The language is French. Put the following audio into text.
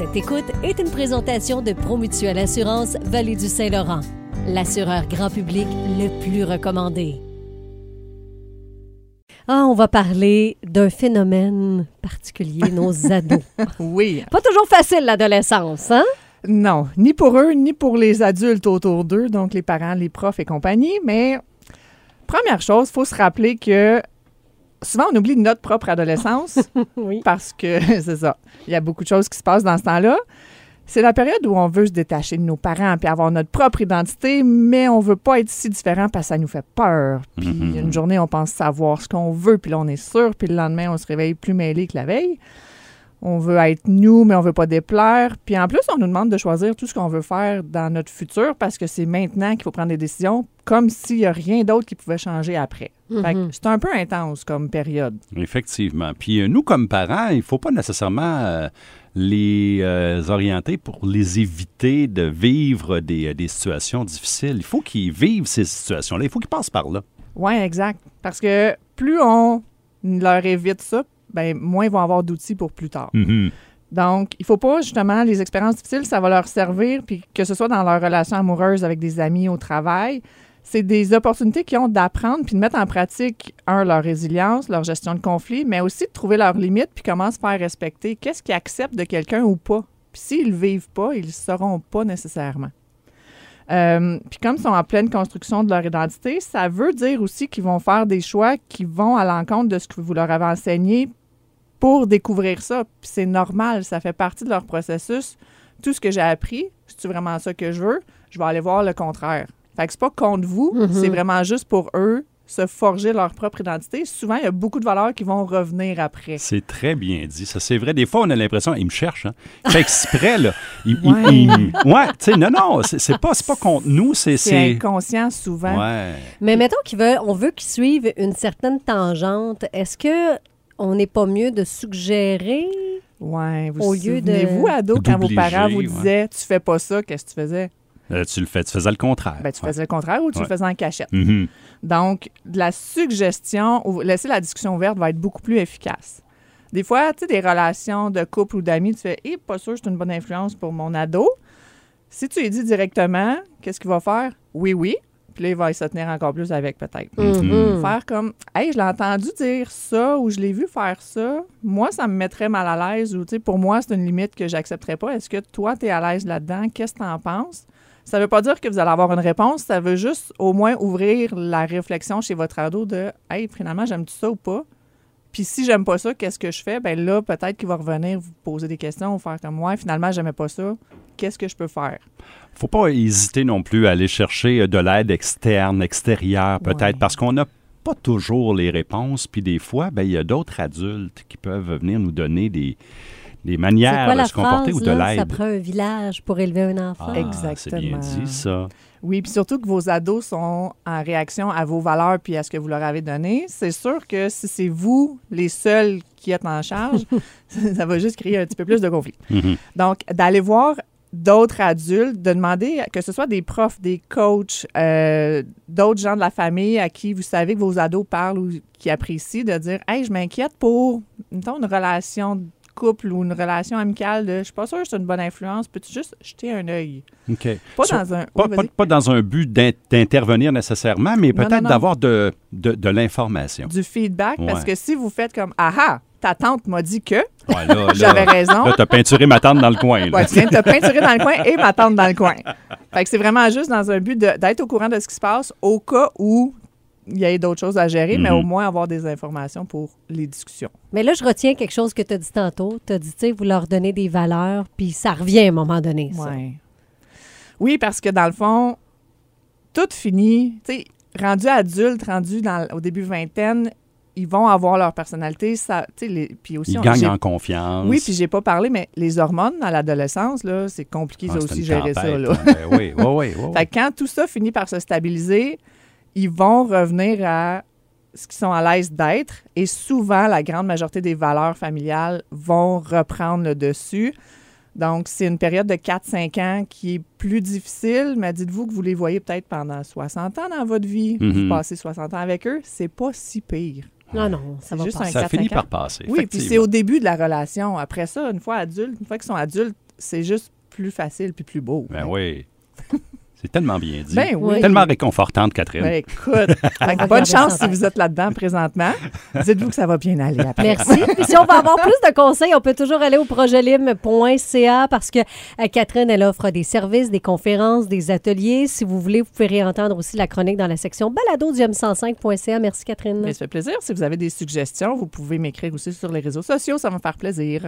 Cette écoute est une présentation de Promutuelle Assurance Vallée du Saint-Laurent, l'assureur grand public le plus recommandé. Ah, on va parler d'un phénomène particulier, nos ados. Oui. Pas toujours facile l'adolescence, hein? Non, ni pour eux, ni pour les adultes autour d'eux, donc les parents, les profs et compagnie. Mais première chose, il faut se rappeler que souvent on oublie notre propre adolescence Oui. parce que c'est ça. Il y a beaucoup de choses qui se passent dans ce temps-là. C'est la période où on veut se détacher de nos parents puis avoir notre propre identité, mais on veut pas être si différent parce que ça nous fait peur. Puis Mhm. une journée, on pense savoir ce qu'on veut, puis là, on est sûr, puis le lendemain, on se réveille plus mêlé que la veille. On veut être nous, mais on veut pas déplaire. Puis en plus, on nous demande de choisir tout ce qu'on veut faire dans notre futur parce que c'est maintenant qu'il faut prendre des décisions, comme s'il y a rien d'autre qui pouvait changer après. Fait que Mhm. c'est un peu intense comme période. Effectivement. Puis euh, nous, comme parents, il ne faut pas nécessairement euh, les euh, orienter pour les éviter de vivre des, euh, des situations difficiles. Il faut qu'ils vivent ces situations-là. Il faut qu'ils passent par là. Oui, exact. Parce que plus on leur évite ça, ben moins ils vont avoir d'outils pour plus tard. Mhm. Donc, il faut pas, justement, les expériences difficiles, ça va leur servir, puis que ce soit dans leur relation amoureuse avec des amis au travail, c'est des opportunités qu'ils ont d'apprendre puis de mettre en pratique, un, leur résilience, leur gestion de conflit, mais aussi de trouver leurs limites puis comment se faire respecter. Qu'est-ce qu'ils acceptent de quelqu'un ou pas? Puis s'ils le vivent pas, ils le sauront pas nécessairement. Euh, puis comme ils sont en pleine construction de leur identité, ça veut dire aussi qu'ils vont faire des choix qui vont à l'encontre de ce que vous leur avez enseigné pour découvrir ça. Puis c'est normal, ça fait partie de leur processus. Tout ce que j'ai appris, c'est vraiment ça que je veux, je vais aller voir le contraire. Fait que c'est pas contre vous, Mhm. c'est vraiment juste pour eux se forger leur propre identité. Souvent, il y a beaucoup de valeurs qui vont revenir après. C'est très bien dit. Ça, c'est vrai. Des fois, on a l'impression, il me cherche. Hein? Fait exprès, là. Il, il- Ouais. il- ouais, tu sais, non, non, c'est pas, c'est pas contre nous, c'est. Inconscient souvent. Ouais. Mais mettons qu'ils veulent, on veut qu'ils suivent une certaine tangente. Est-ce que on n'est pas mieux de suggérer? Ouais, vous Au lieu de- souvenez-vous, ado, quand vos parents vous ouais. disaient tu fais pas ça, qu'est-ce que tu faisais? Euh, tu le fais, tu faisais le contraire. Ben, tu Ouais. faisais le contraire ou tu Ouais. le faisais en cachette. Mhm. Donc, de la suggestion, ou laisser la discussion ouverte va être beaucoup plus efficace. Des fois, tu sais, des relations de couple ou d'amis, tu fais, eh, pas sûr, c'est une bonne influence pour mon ado. Si tu lui dis directement, qu'est-ce qu'il va faire? Oui, oui. Puis là, il va se tenir encore plus avec, peut-être. Mhm. Faire comme, hey, je l'ai entendu dire ça ou je l'ai vu faire ça. Moi, ça me mettrait mal à l'aise ou, tu sais, pour moi, c'est une limite que j'accepterais pas. Est-ce que toi, tu es à l'aise là-dedans? Qu'est-ce que tu en penses? Ça veut pas dire que vous allez avoir une réponse. Ça veut juste au moins ouvrir la réflexion chez votre ado de, hey, finalement, j'aime-tu ça ou pas? Puis si j'aime pas ça, qu'est-ce que je fais? Ben là, peut-être qu'il va revenir vous poser des questions ou faire comme moi. Finalement, j'aimais pas ça. Qu'est-ce que je peux faire? faut pas hésiter non plus à aller chercher euh, de l'aide externe, extérieure, peut-être, Ouais. parce qu'on n'a pas toujours les réponses. Puis des fois, ben, il y a d'autres adultes qui peuvent venir nous donner des, des C'est manières quoi de la se comporter phrase, ou de là? Ça l'aide. prend un village pour élever un enfant. Ah, Exactement. C'est bien dit, ça. Oui, puis surtout que vos ados sont en réaction à vos valeurs puis à ce que vous leur avez donné. C'est sûr que si c'est vous les seuls qui êtes en charge, ça va juste créer un petit peu plus de conflit. Mhm. Donc, d'aller voir d'autres adultes, de demander que ce soit des profs, des coachs, euh, d'autres gens de la famille à qui vous savez que vos ados parlent ou qui apprécient, de dire Hey, je m'inquiète pour mettons, une relation de couple ou une relation amicale de je suis pas sûre que c'est une bonne influence, peux-tu juste jeter un œil? OK. Pas dans un. Pas, Oui, pas- vas-y. pas dans un but d'in- d'intervenir nécessairement, mais peut-être d'avoir de, de, de l'information. du feedback parce que si vous faites comme ah ah ta tante m'a dit que Ouais, j'avais raison Là, t'as peinturé ma tante dans le coin. là. ouais, tu viens de te peinturer dans le coin et ma tante dans le coin fait que c'est vraiment juste dans un but d'être au courant de ce qui se passe au cas où il y ait d'autres choses à gérer mais Mhm. au moins avoir des informations pour les discussions Mais là, je retiens quelque chose que tu as dit tantôt. Tu as dit, tu sais, vous leur donnez des valeurs, puis ça revient à un moment donné, ça. Ouais. oui parce que dans le fond tout finit tu sais rendu adulte rendu dans, au début vingtaine ils vont avoir leur personnalité ça tu sais les- puis aussi Ils on- gagnent en confiance. Oui, puis j'ai pas parlé, mais les hormones dans l'adolescence, là, c'est compliqué Ah, ça aussi gérer ça. Là. hein. Ben oui, oui, oui. oui, Fait que quand tout ça finit par se stabiliser, ils vont revenir à ce qu'ils sont à l'aise d'être et souvent, la grande majorité des valeurs familiales vont reprendre le dessus. Donc, c'est une période de 4-5 ans qui est plus difficile, mais dites-vous que vous les voyez peut-être pendant 60 ans dans votre vie. Mhm. Vous passez 60 ans avec eux, c'est pas si pire. Non, non, ça va juste pas. un Ça 4-5 finit par passer. Oui, puis c'est au début de la relation. Après ça, une fois adultes, une fois qu'ils sont adultes, c'est juste plus facile puis plus beau. Ben oui. C'est tellement bien dit. Ben oui. Tellement réconfortante, Catherine. Ben, écoute, bonne chance si vous êtes là-dedans présentement. Dites-vous que ça va bien aller après. Merci. Puis si on veut avoir plus de conseils, on peut toujours aller au projetlim.ca parce que euh, Catherine, elle offre des services, des conférences, des ateliers. Si vous voulez, vous pouvez réentendre aussi la chronique dans la section balado du m105.ca. Merci, Catherine. Mais ça fait plaisir. Si vous avez des suggestions, vous pouvez m'écrire aussi sur les réseaux sociaux. Ça va me faire plaisir.